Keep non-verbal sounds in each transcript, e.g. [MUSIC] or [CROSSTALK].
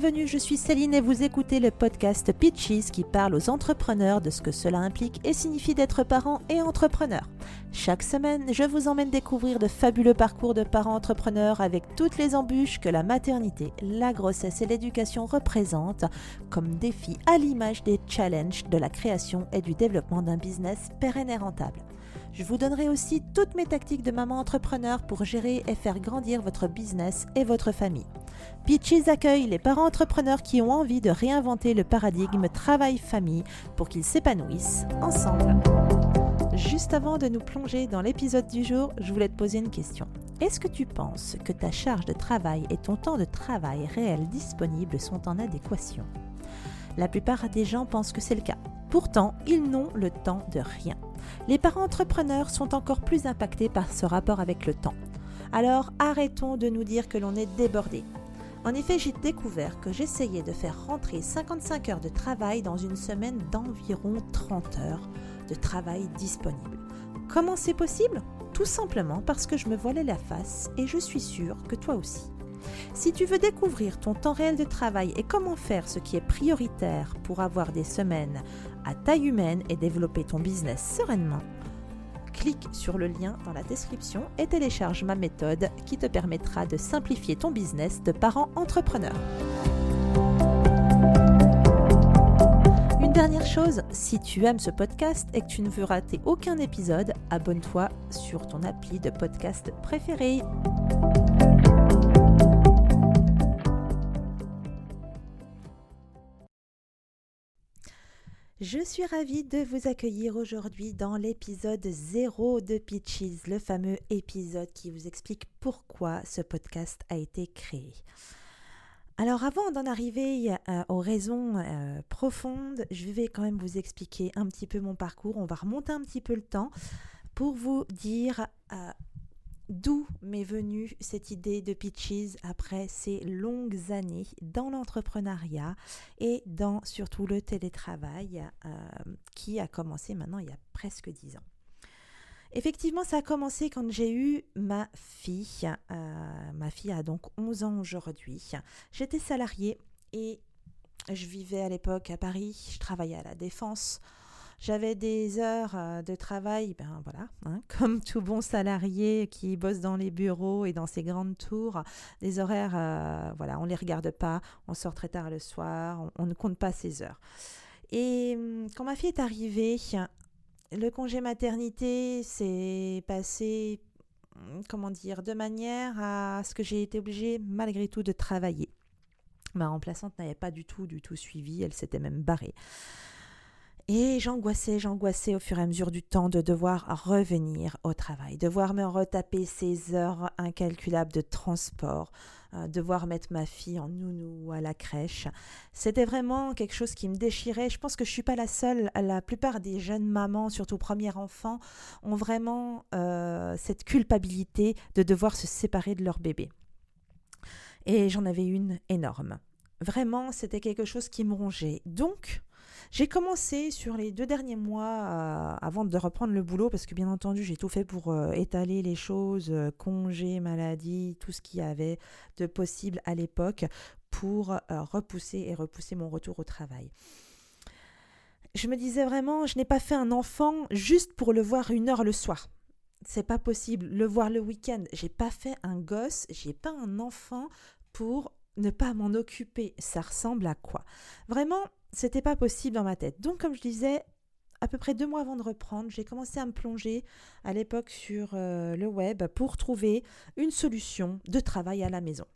Bienvenue, je suis Céline et vous écoutez le podcast Pitches qui parle aux entrepreneurs de ce que cela implique et signifie d'être parent et entrepreneur. Chaque semaine, je vous emmène découvrir de fabuleux parcours de parents entrepreneurs avec toutes les embûches que la maternité, la grossesse et l'éducation représentent comme défis à l'image des challenges de la création et du développement d'un business pérenne et rentable. Je vous donnerai aussi toutes mes tactiques de maman entrepreneur pour gérer et faire grandir votre business et votre famille. Pitches accueille les parents entrepreneurs qui ont envie de réinventer le paradigme travail-famille pour qu'ils s'épanouissent ensemble. Juste avant de nous plonger dans l'épisode du jour, je voulais te poser une question. Est-ce que tu penses que ta charge de travail et ton temps de travail réel disponible sont en adéquation? La plupart des gens pensent que c'est le cas. Pourtant, ils n'ont le temps de rien. Les parents entrepreneurs sont encore plus impactés par ce rapport avec le temps. Alors arrêtons de nous dire que l'on est débordé. En effet, j'ai découvert que j'essayais de faire rentrer 55 heures de travail dans une semaine d'environ 30 heures de travail disponible. Comment c'est possible? Tout simplement parce que je me voilais la face et je suis sûre que toi aussi. Si tu veux découvrir ton temps réel de travail et comment faire ce qui est prioritaire pour avoir des semaines à taille humaine et développer ton business sereinement, clique sur le lien dans la description et télécharge ma méthode qui te permettra de simplifier ton business de parent entrepreneur. Une dernière chose, si tu aimes ce podcast et que tu ne veux rater aucun épisode, abonne-toi sur ton appli de podcast préféré. Je suis ravie de vous accueillir aujourd'hui dans l'épisode 0 de Pitches, le fameux épisode qui vous explique pourquoi ce podcast a été créé. Alors avant d'en arriver euh, aux raisons euh, profondes, je vais quand même vous expliquer un petit peu mon parcours. On va remonter un petit peu le temps pour vous dire euh, D'où m'est venue cette idée de Pitches après ces longues années dans l'entrepreneuriat et dans surtout le télétravail euh, qui a commencé maintenant il y a presque dix ans. Effectivement, ça a commencé quand j'ai eu ma fille. Euh, ma fille a donc 11 ans aujourd'hui. J'étais salariée et je vivais à l'époque à Paris. Je travaillais à la Défense. J'avais des heures euh, de travail, ben voilà, hein, [LAUGHS] comme tout bon salarié qui bosse dans les bureaux et dans ces grandes tours, des horaires, euh, voilà, on les regarde pas, on sort très tard le soir, on, ne compte pas ses heures. Et hum, quand ma fille est arrivée, le congé maternité s'est passé, hum, comment dire, de manière à ce que j'ai été obligée malgré tout de travailler. Ma remplaçante n'avait pas du tout, du tout suivi, elle s'était même barrée. Et j'angoissais, j'angoissais au fur et à mesure du temps de devoir revenir au travail, devoir me retaper ces heures incalculables de transport, euh, devoir mettre ma fille en nounou à la crèche. C'était vraiment quelque chose qui me déchirait. Je pense que je suis pas la seule. La plupart des jeunes mamans, surtout premier enfant, ont vraiment euh, cette culpabilité de devoir se séparer de leur bébé. Et j'en avais une énorme. Vraiment, c'était quelque chose qui me rongeait. Donc, j'ai commencé sur les deux derniers mois euh, avant de reprendre le boulot, parce que bien entendu, j'ai tout fait pour euh, étaler les choses, euh, congés, maladie, tout ce qu'il y avait de possible à l'époque pour repousser et repousser mon retour au travail. Je me disais vraiment, je n'ai pas fait un enfant juste pour le voir une heure le soir. C'est pas possible. Le voir le week-end. J'ai pas fait un gosse, j'ai pas un enfant pour ne pas m'en occuper. Ça ressemble à quoi? Vraiment, c'était pas possible dans ma tête. Donc, comme je disais, à peu près deux mois avant de reprendre, j'ai commencé à me plonger à l'époque sur euh, le web pour trouver une solution de travail à la maison.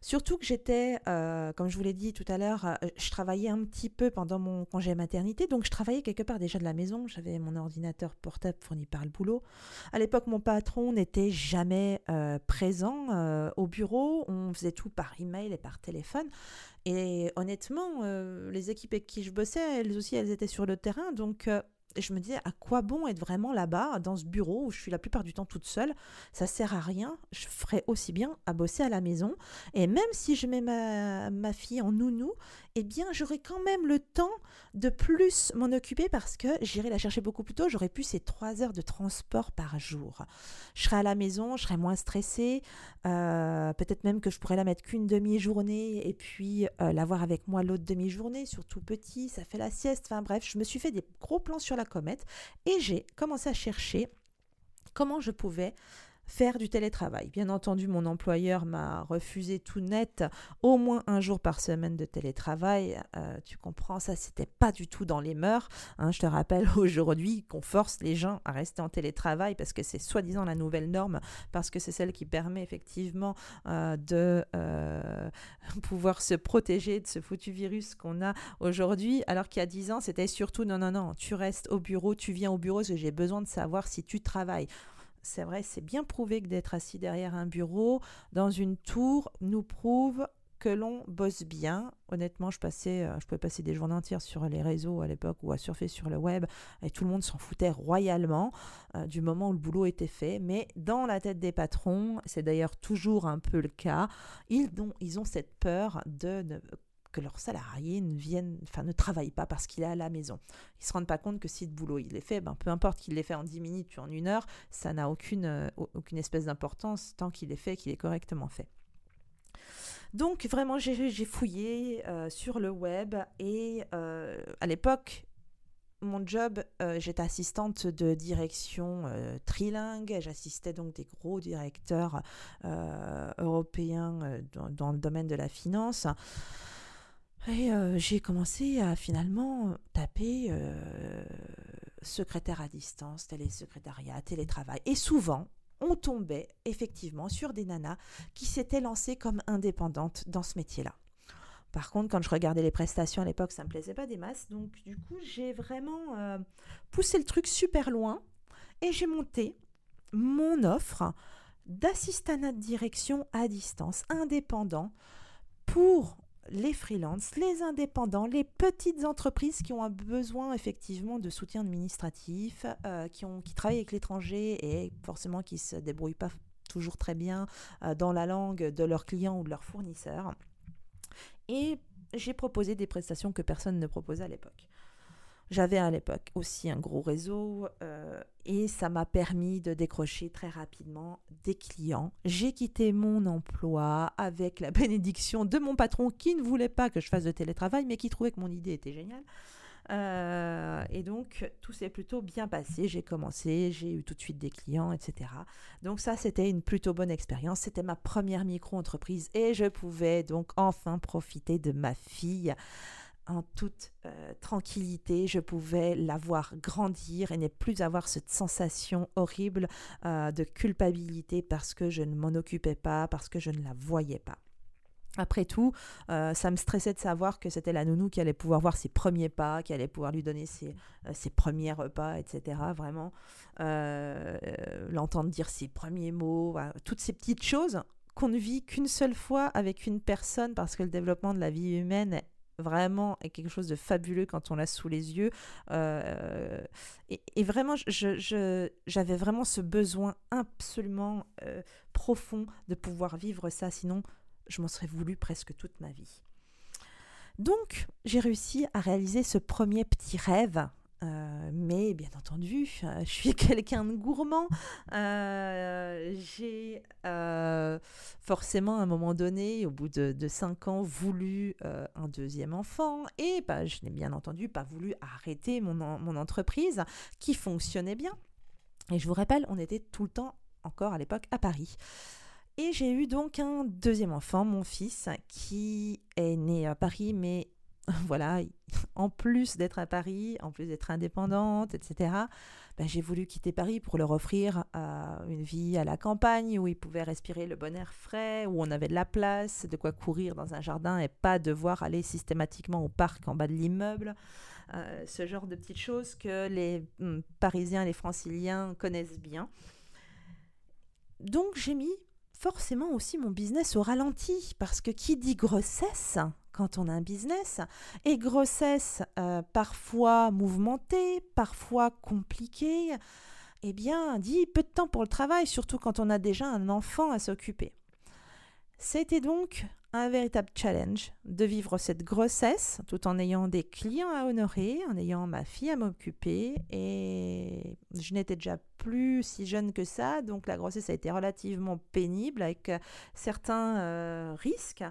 Surtout que j'étais, euh, comme je vous l'ai dit tout à l'heure, euh, je travaillais un petit peu pendant mon congé maternité, donc je travaillais quelque part déjà de la maison. J'avais mon ordinateur portable fourni par le boulot. À l'époque, mon patron n'était jamais présent au bureau. On faisait tout par email et par téléphone. Et honnêtement, euh, les équipes avec qui je bossais, elles aussi, elles étaient sur le terrain. Donc, euh, Et je me disais, à quoi bon être vraiment là-bas, dans ce bureau où je suis la plupart du temps toute seule? Ça sert à rien. Je ferais aussi bien à bosser à la maison. Et même si je mets ma, ma fille en nounou, eh bien, j'aurais quand même le temps de plus m'en occuper parce que j'irai la chercher beaucoup plus tôt. J'aurais plus ces trois heures de transport par jour. Je serais à la maison, je serais moins stressée. Euh, peut-être même que je pourrais la mettre qu'une demi-journée et puis euh, l'avoir avec moi l'autre demi-journée, surtout petit, ça fait la sieste. Enfin bref, je me suis fait des gros plans sur la comète et j'ai commencé à chercher comment je pouvais faire du télétravail. Bien entendu, mon employeur m'a refusé tout net au moins un jour par semaine de télétravail. Euh, tu comprends, ça, c'était pas du tout dans les mœurs. Hein. je te rappelle [LAUGHS] aujourd'hui qu'on force les gens à rester en télétravail parce que c'est soi-disant la nouvelle norme, parce que c'est celle qui permet effectivement euh, de euh, [LAUGHS] pouvoir se protéger de ce foutu virus qu'on a aujourd'hui, alors qu'il y a dix ans, c'était surtout non, non, non, tu restes au bureau, tu viens au bureau, parce que j'ai besoin de savoir si tu travailles c'est vrai, c'est bien prouvé que d'être assis derrière un bureau, dans une tour, nous prouve que l'on bosse bien. Honnêtement, je passais, euh, je pouvais passer des journées entières sur les réseaux à l'époque ou à surfer sur le web et tout le monde s'en foutait royalement euh, du moment où le boulot était fait. Mais dans la tête des patrons, c'est d'ailleurs toujours un peu le cas, ils ont, ils ont cette peur de, de que leurs salariés ne enfin ne travaillent pas parce qu'il est à la maison. Ils se rendent pas compte que si le boulot il est fait, ben, peu importe qu'il l'ait fait en 10 minutes ou en une heure, ça n'a aucune, euh, aucune espèce d'importance tant qu'il est fait, qu'il est correctement fait. Donc vraiment, j'ai fouillé euh, sur le web et euh, à l'époque, mon job, j'étais assistante de direction trilingue. J'assistais donc des gros directeurs européens dans, le domaine de la finance. Euh, j'ai commencé à finalement taper euh, secrétaire à distance, télésecrétariat, télétravail. Et souvent, on tombait effectivement sur des nanas qui s'étaient lancées comme indépendantes dans ce métier-là. Par contre, quand je regardais les prestations à l'époque, ça ne me plaisait pas des masses. Donc, du coup, j'ai vraiment euh, poussé le truc super loin et j'ai monté mon offre d'assistanat de direction à distance, indépendant, pour les freelances, les indépendants, les petites entreprises qui ont besoin effectivement de soutien administratif, euh, qui travaillent avec l'étranger et forcément qui ne se débrouillent pas toujours très bien euh, dans la langue de leurs clients ou de leurs fournisseurs. Et j'ai proposé des prestations que personne ne proposait à l'époque. J'avais à l'époque aussi un gros réseau euh, et ça m'a permis de décrocher très rapidement des clients. J'ai quitté mon emploi avec la [LAUGHS] bénédiction de mon patron qui ne voulait pas que je fasse de télétravail mais qui trouvait que mon idée était géniale. Euh, et donc, tout s'est plutôt bien passé. J'ai commencé, j'ai eu tout de suite des clients, etc. Donc ça, c'était une plutôt bonne expérience. C'était ma première micro-entreprise et je pouvais donc enfin profiter de ma fille en toute euh, tranquillité, je pouvais la voir grandir et ne plus avoir cette sensation horrible euh, de culpabilité parce que je ne m'en occupais pas, parce que je ne la voyais pas. Après tout, euh, ça me stressait de savoir que c'était la nounou qui allait pouvoir voir ses premiers pas, qui allait pouvoir lui donner ses, ses premiers repas, etc. Vraiment, l'entendre dire ses premiers mots, toutes ces petites choses qu'on ne vit qu'une seule fois avec une personne parce que le développement de la vie humaine vraiment est quelque chose de fabuleux quand on l'a sous les yeux. Euh, et, vraiment, j'avais je, vraiment ce besoin absolument euh, profond de pouvoir vivre ça, sinon je m'en serais voulu presque toute ma vie. Donc, j'ai réussi à réaliser ce premier petit rêve euh, mais bien entendu, euh, je suis [LAUGHS] quelqu'un de gourmand. Euh, j'ai forcément à un moment donné, au bout de, de cinq ans, voulu un deuxième enfant et bah, je n'ai bien entendu pas voulu arrêter mon entreprise qui fonctionnait bien. Et je vous rappelle, on était tout le temps encore à l'époque à Paris. Et j'ai eu donc un deuxième enfant, mon fils, qui est né à Paris, mais [LAUGHS] voilà, en plus d'être à Paris, en plus d'être indépendante, etc., ben, j'ai voulu quitter Paris pour leur offrir euh, une vie à la campagne où ils pouvaient respirer le bon air frais, où on avait de la place, de quoi courir dans un jardin et pas devoir aller systématiquement au parc en bas de l'immeuble. Euh, ce genre de petites choses que les hmm, Parisiens les Franciliens connaissent bien. Donc j'ai mis forcément aussi mon business au ralenti parce que qui dit grossesse quand on a un business. Et grossesse euh, parfois mouvementée, parfois compliquée, eh bien, dit peu de temps pour le travail, surtout quand on a déjà un enfant à s'occuper. C'était donc un véritable challenge de vivre cette grossesse tout en ayant des clients à honorer, en ayant ma fille à m'occuper. Et je n'étais déjà plus si jeune que ça, donc la grossesse a été relativement pénible avec euh, certains euh, risques.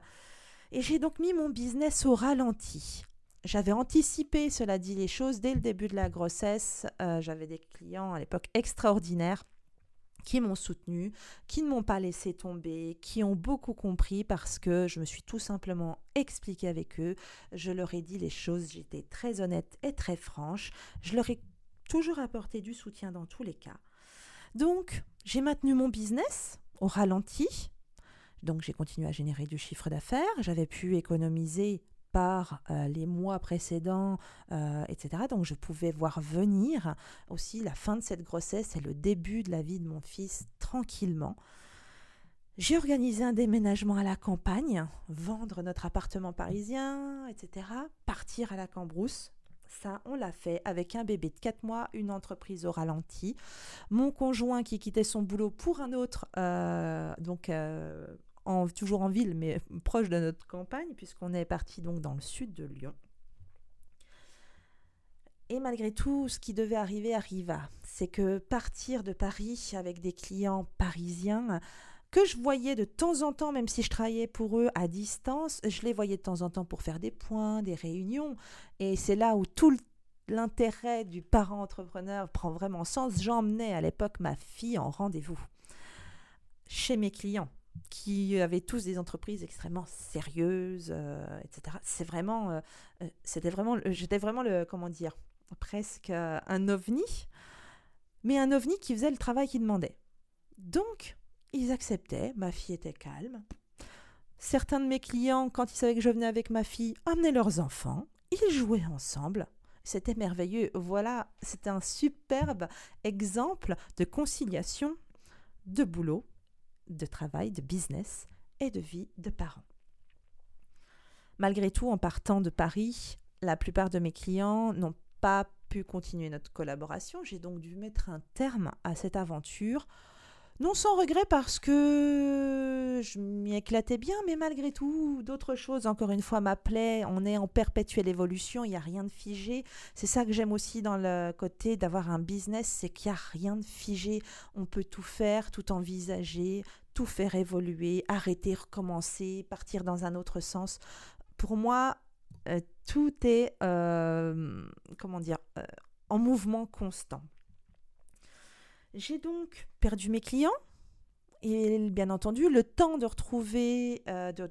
Et j'ai donc mis mon business au ralenti. J'avais anticipé, cela dit, les choses dès le début de la grossesse. Euh, j'avais des clients à l'époque extraordinaires qui m'ont soutenu, qui ne m'ont pas laissé tomber, qui ont beaucoup compris parce que je me suis tout simplement expliqué avec eux, je leur ai dit les choses, j'étais très honnête et très franche, je leur ai toujours apporté du soutien dans tous les cas. Donc, j'ai maintenu mon business au ralenti, donc j'ai continué à générer du chiffre d'affaires, j'avais pu économiser par euh, les mois précédents, euh, etc. Donc je pouvais voir venir aussi la fin de cette grossesse et le début de la vie de mon fils tranquillement. J'ai organisé un déménagement à la campagne, vendre notre appartement parisien, etc. Partir à la Cambrousse. Ça, on l'a fait avec un bébé de 4 mois, une entreprise au ralenti. Mon conjoint qui quittait son boulot pour un autre, euh, donc toujours en ville, mais [LAUGHS] proche de notre campagne, puisqu'on est parti donc dans le sud de Lyon. Et malgré tout, ce qui devait arriver arriva. C'est que partir de Paris avec des clients parisiens, que je voyais de temps en temps, même si je travaillais pour eux à distance, je les voyais de temps en temps pour faire des points, des réunions. Et c'est là où tout l'intérêt du parent entrepreneur prend vraiment sens. J'emmenais à l'époque ma fille en rendez-vous chez mes clients qui avaient tous des entreprises extrêmement sérieuses, euh, etc. C'est vraiment, euh, euh, c'était vraiment, j'étais vraiment le, comment dire, presque un ovni, mais un ovni qui faisait le travail qu'il demandait. Donc, ils acceptaient, ma fille était calme. Certains de mes clients, quand ils savaient que je venais avec ma fille, amenaient leurs enfants, ils jouaient ensemble. C'était merveilleux. Voilà, c'était un superbe exemple de conciliation de boulot de travail, de business et de vie de parents. Malgré tout, en partant de Paris, la plupart de mes clients n'ont pas pu continuer notre collaboration. J'ai donc dû mettre un terme à cette aventure non sans regret parce que je m'y éclatais bien, mais malgré tout, d'autres choses, encore une fois, m'appelaient. On est en perpétuelle évolution, il n'y a rien de figé. C'est ça que j'aime aussi dans le côté d'avoir un business, c'est qu'il n'y a rien de figé. On peut tout faire, tout envisager, tout faire évoluer, arrêter, recommencer, partir dans un autre sens. Pour moi, euh, tout est, euh, euh, en mouvement constant. J'ai donc perdu mes clients et bien entendu le temps de retrouver, euh, de,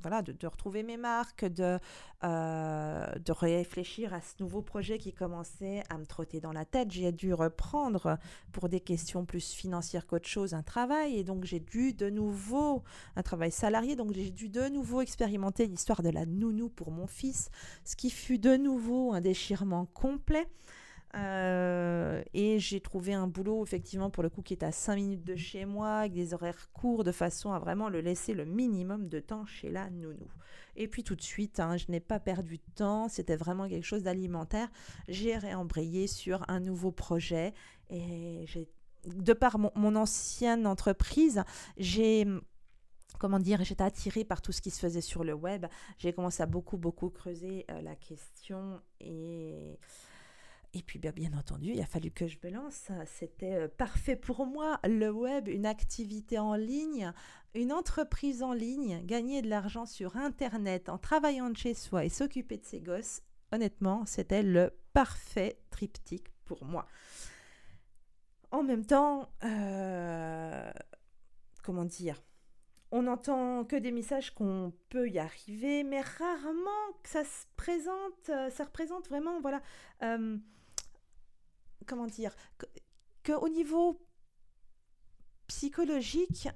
voilà, de, retrouver mes marques, de, euh, de réfléchir à ce nouveau projet qui commençait à me trotter dans la tête. J'ai dû reprendre pour des questions plus financières qu'autre chose un travail et donc j'ai dû de nouveau un travail salarié. Donc j'ai dû de nouveau expérimenter l'histoire de la nounou pour mon fils, ce qui fut de nouveau un déchirement complet. Euh, et j'ai trouvé un boulot, effectivement, pour le coup, qui est à 5 minutes de chez moi, avec des horaires courts, de façon à vraiment le laisser le minimum de temps chez la nounou. Et puis tout de suite, hein, je n'ai pas perdu de temps, c'était vraiment quelque chose d'alimentaire. J'ai réembrayé sur un nouveau projet et de par mon, ancienne entreprise, j'ai comment dire, j'étais attirée par tout ce qui se faisait sur le web. J'ai commencé à beaucoup, beaucoup creuser euh, la question et et puis bien, bien, entendu, il a fallu que je me lance. C'était euh, parfait pour moi. Le web, une activité en ligne, une entreprise en ligne, gagner de l'argent sur Internet en travaillant de chez soi et s'occuper de ses gosses. Honnêtement, c'était le parfait triptyque pour moi. En même temps, euh, comment dire? On n'entend que des messages qu'on peut y arriver, mais rarement que ça se présente, euh, ça représente vraiment, voilà, comment dire, qu'au au niveau psychologique,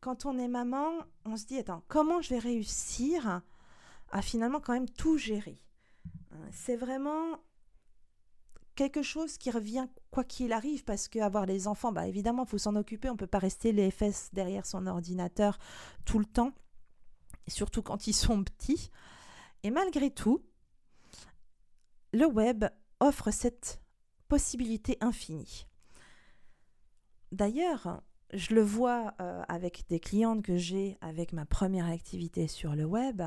quand on est maman, on se dit, attends, comment je vais réussir à finalement quand même tout gérer? Hein, C'est vraiment quelque chose qui revient quoi qu'il arrive, parce qu'avoir les enfants, bah évidemment, il faut s'en occuper, on ne peut pas rester les fesses derrière son ordinateur tout le temps, surtout quand ils sont petits. Et malgré tout, le web offre cette possibilité infinie. D'ailleurs, je le vois euh, avec des clientes que j'ai avec ma première activité sur le web.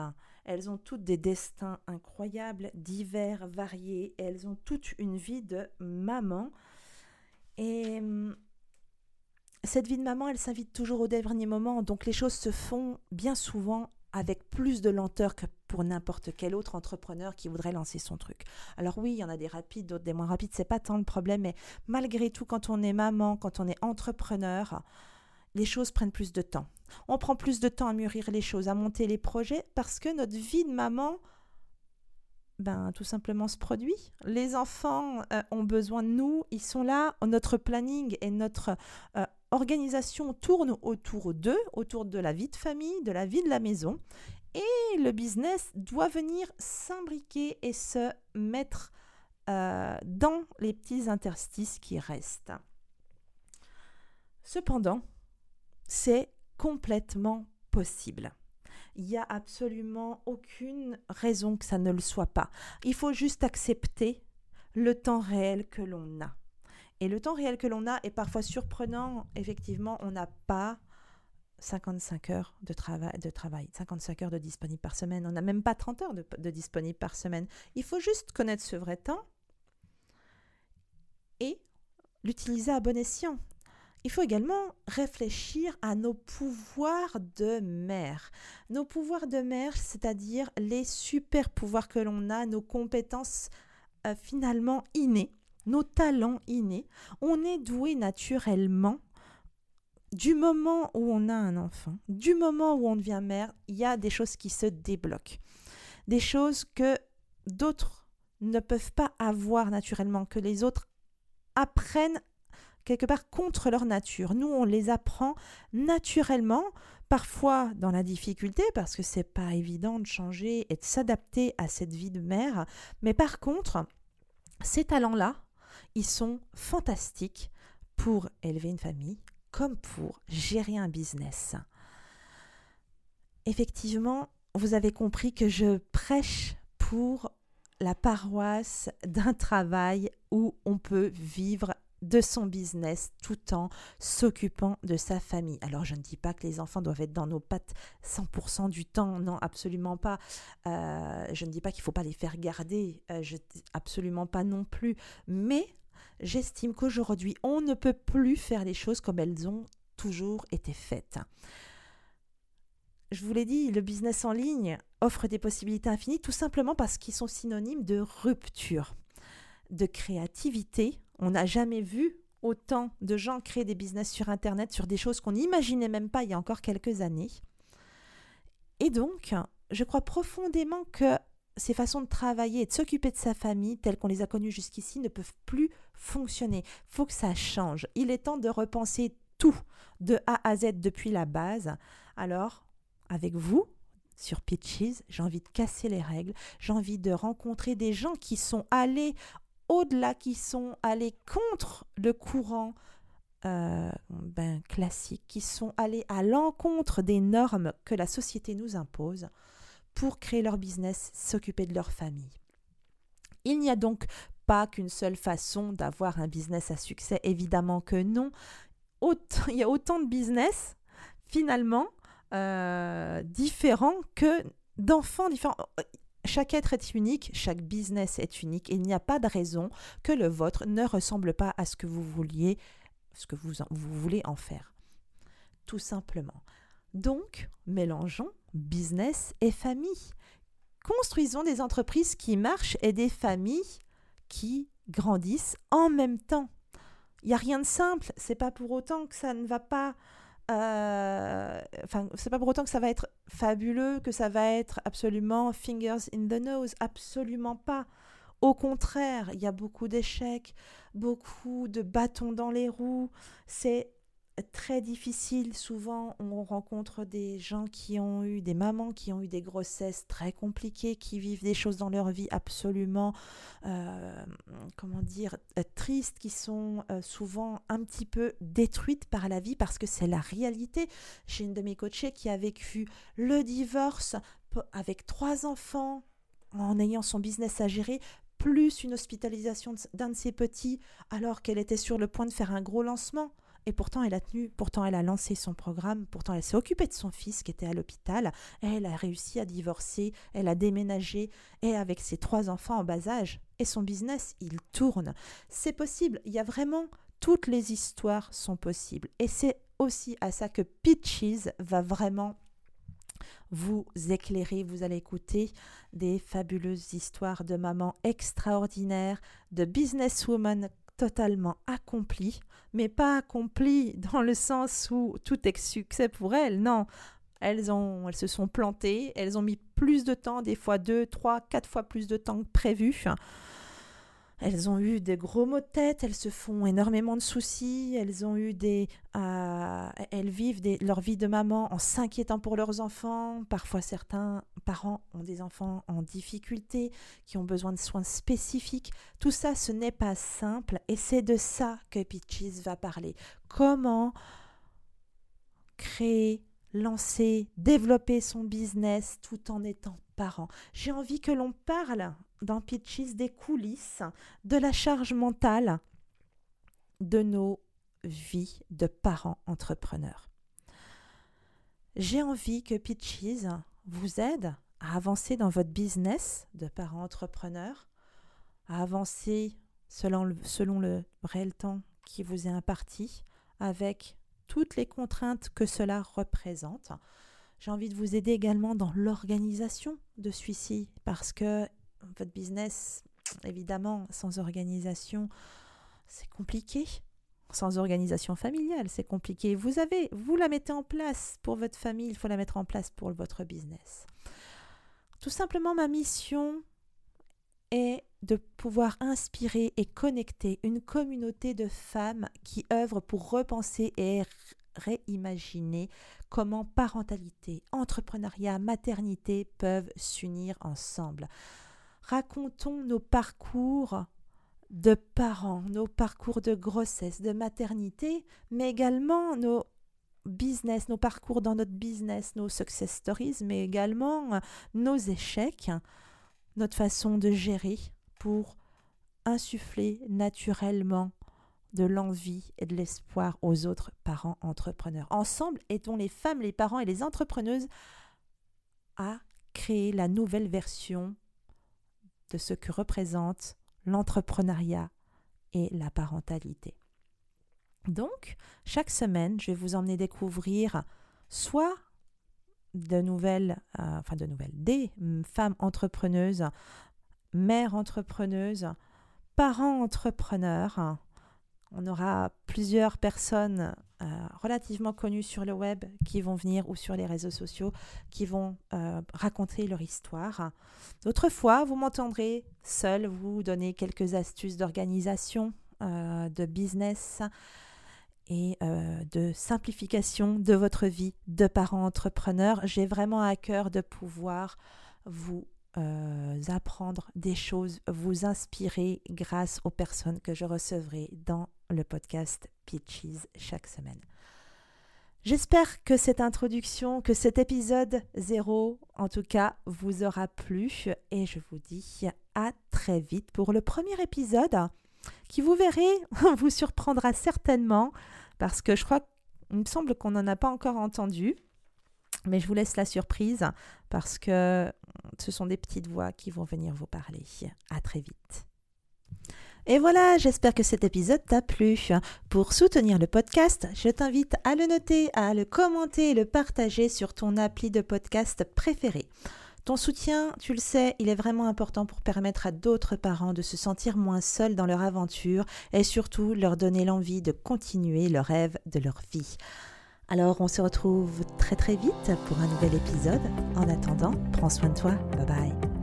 Elles ont toutes des destins incroyables, divers, variés. elles ont toutes une vie de maman. Et hum, cette vie de maman, elle s'invite toujours au dernier moment. Donc les choses se font bien souvent avec plus de lenteur que pour n'importe quel autre entrepreneur qui voudrait lancer son truc. Alors oui, il y en a des rapides, d'autres des moins rapides, c'est pas tant le problème, mais malgré tout, quand on est maman, quand on est entrepreneur, les choses prennent plus de temps. On prend plus de temps à mûrir les choses, à monter les projets, parce que notre vie de maman, ben, tout simplement se produit. Les enfants euh, ont besoin de nous, ils sont là, notre planning et notre euh, organisation tourne autour d'eux, autour de la vie de famille, de la vie de la maison. Et le business doit venir s'imbriquer et se mettre euh, dans les petits interstices qui restent. Cependant, c'est complètement possible. Il n'y a absolument aucune raison que ça ne le soit pas. Il faut juste accepter le temps réel que l'on a. Et le temps réel que l'on a est parfois surprenant. Effectivement, on n'a pas 55 heures de travail, de travail, 55 heures de disponible par semaine. On n'a même pas 30 heures de, de disponible par semaine. Il faut juste connaître ce vrai temps et l'utiliser à bon escient. Il faut également réfléchir à nos pouvoirs de mère. Nos pouvoirs de mère, c'est-à-dire les super pouvoirs que l'on a, nos compétences euh, finalement innées, nos talents innés. On est doué naturellement du moment où on a un enfant, du moment où on devient mère, il y a des choses qui se débloquent. Des choses que d'autres ne peuvent pas avoir naturellement, que les autres apprennent quelque part contre leur nature. Nous, on les apprend naturellement, parfois dans la difficulté, parce que c'est pas évident de changer et de s'adapter à cette vie de mère. Mais par contre, ces talents-là, ils sont fantastiques pour élever une famille, comme pour gérer un business. Effectivement, vous avez compris que je prêche pour la paroisse d'un travail où on peut vivre de son business tout en s'occupant de sa famille. Alors je ne dis pas que les enfants doivent être dans nos pattes 100% du temps, non, absolument pas. Euh, je ne dis pas qu'il ne faut pas les faire garder, euh, absolument pas non plus. Mais j'estime qu'aujourd'hui, on ne peut plus faire les choses comme elles ont toujours été faites. Je vous l'ai dit, le business en ligne offre des possibilités infinies tout simplement parce qu'ils sont synonymes de rupture, de créativité. On n'a jamais vu autant de gens créer des business sur Internet sur des choses qu'on n'imaginait même pas il y a encore quelques années. Et donc, je crois profondément que ces façons de travailler et de s'occuper de sa famille, telles qu'on les a connues jusqu'ici, ne peuvent plus fonctionner. faut que ça change. Il est temps de repenser tout de A à Z depuis la base. Alors, avec vous, sur Pitches, j'ai envie de casser les règles, j'ai envie de rencontrer des gens qui sont allés au-delà, qui sont allés contre le courant euh, ben, classique, qui sont allés à l'encontre des normes que la société nous impose pour créer leur business, s'occuper de leur famille. Il n'y a donc pas qu'une seule façon d'avoir un business à succès, évidemment que non. [LAUGHS] il y a autant de business, finalement, euh, différents que d'enfants différents. Chaque être est unique, chaque business est unique, et il n'y a pas de raison que le vôtre ne ressemble pas à ce que vous vouliez, ce que vous, vous voulez en faire. Tout simplement. Donc, mélangeons business et famille. Construisons des entreprises qui marchent et des familles qui grandissent en même temps. Il n'y a rien de simple. C'est pas pour autant que ça ne va pas. Euh, enfin, c'est pas pour autant que ça va être fabuleux, que ça va être absolument fingers in the nose. Absolument pas. Au contraire, il y a beaucoup d'échecs, beaucoup de bâtons dans les roues. C'est très difficile. Souvent, on rencontre des gens qui ont eu, des mamans qui ont eu des grossesses très compliquées, qui vivent des choses dans leur vie absolument, euh, comment dire, tristes, qui sont euh, souvent un petit peu détruites par la vie parce que c'est la réalité. J'ai une de mes coachées qui a vécu le divorce avec trois enfants en ayant son business à gérer, plus une hospitalisation d'un de ses petits alors qu'elle était sur le point de faire un gros lancement. Et pourtant, elle a tenu, pourtant, elle a lancé son programme, pourtant, elle s'est occupée de son fils qui était à l'hôpital, elle a réussi à divorcer, elle a déménagé, et avec ses trois enfants en bas âge, et son business, il tourne. C'est possible, il y a vraiment, toutes les histoires sont possibles. Et c'est aussi à ça que Peaches va vraiment vous éclairer. Vous allez écouter des fabuleuses histoires de mamans extraordinaires, de businesswomen totalement accomplie, mais pas accomplie [LAUGHS] dans le sens où tout est succès pour elles, non. Elles, ont, elles se sont plantées, elles ont mis plus de temps, des fois deux, trois, quatre fois plus de temps que prévu. Elles ont eu des gros maux de tête, elles se font énormément de soucis, elles ont eu des, euh, elles vivent leur vie de maman en s'inquiétant pour leurs enfants. Parfois, certains parents ont des enfants en difficulté qui ont besoin de soins spécifiques. Tout ça, ce n'est pas simple, et c'est de ça que Peaches va parler. Comment créer, lancer, développer son business tout en étant parent? J'ai envie que l'on parle dans Pitches des coulisses, de la charge mentale de nos vies de parents entrepreneurs. J'ai envie que Pitches vous aide à avancer dans votre business de parents entrepreneurs, à avancer selon le, selon le réel temps qui vous est imparti, avec toutes les contraintes que cela représente. J'ai envie de vous aider également dans l'organisation de celui-ci parce que votre business, évidemment, sans organisation, c'est compliqué. Sans organisation familiale, c'est compliqué. Vous avez, vous la mettez en place pour votre famille, il faut la mettre en place pour votre business. Tout simplement, ma mission est de pouvoir inspirer et connecter une communauté de femmes qui œuvrent pour repenser et réimaginer comment parentalité, entrepreneuriat, maternité peuvent s'unir ensemble racontons nos parcours de parents, nos parcours de grossesse, de maternité, mais également nos business, nos parcours dans notre business, nos success stories, mais également nos échecs, notre façon de gérer pour insuffler naturellement de l'envie et de l'espoir aux autres parents entrepreneurs. Ensemble, aidons les femmes, les parents et les entrepreneuses à créer la nouvelle version ce que représente l'entrepreneuriat et la parentalité. Donc, chaque semaine, je vais vous emmener découvrir soit de nouvelles, euh, enfin de nouvelles, des femmes entrepreneuses, mères entrepreneuses, parents entrepreneurs. On aura plusieurs personnes euh, relativement connus sur le web qui vont venir ou sur les réseaux sociaux qui vont euh, raconter leur histoire. D'autres fois, vous m'entendrez seul vous donner quelques astuces d'organisation, euh, de business et de simplification de votre vie de parent entrepreneur. J'ai vraiment à cœur de pouvoir vous apprendre des choses, vous inspirer grâce aux personnes que je recevrai dans le podcast Peaches chaque semaine. J'espère que cette introduction, que cet épisode zéro, en tout cas, vous aura plu et je vous dis à très vite pour le premier épisode qui, vous verrez, [LAUGHS] vous surprendra certainement parce que je crois, il me semble qu'on n'en a pas encore entendu. Mais je vous laisse la surprise parce que ce sont des petites voix qui vont venir vous parler. À très vite. Et voilà, j'espère que cet épisode t'a plu. Pour soutenir le podcast, je t'invite à le noter, à le commenter et le partager sur ton appli de podcast préféré. Ton soutien, tu le sais, il est vraiment important pour permettre à d'autres parents de se sentir moins seuls dans leur aventure et surtout leur donner l'envie de continuer le rêve de leur vie. Alors on se retrouve très très vite pour un nouvel épisode. En attendant, prends soin de toi. Bye bye.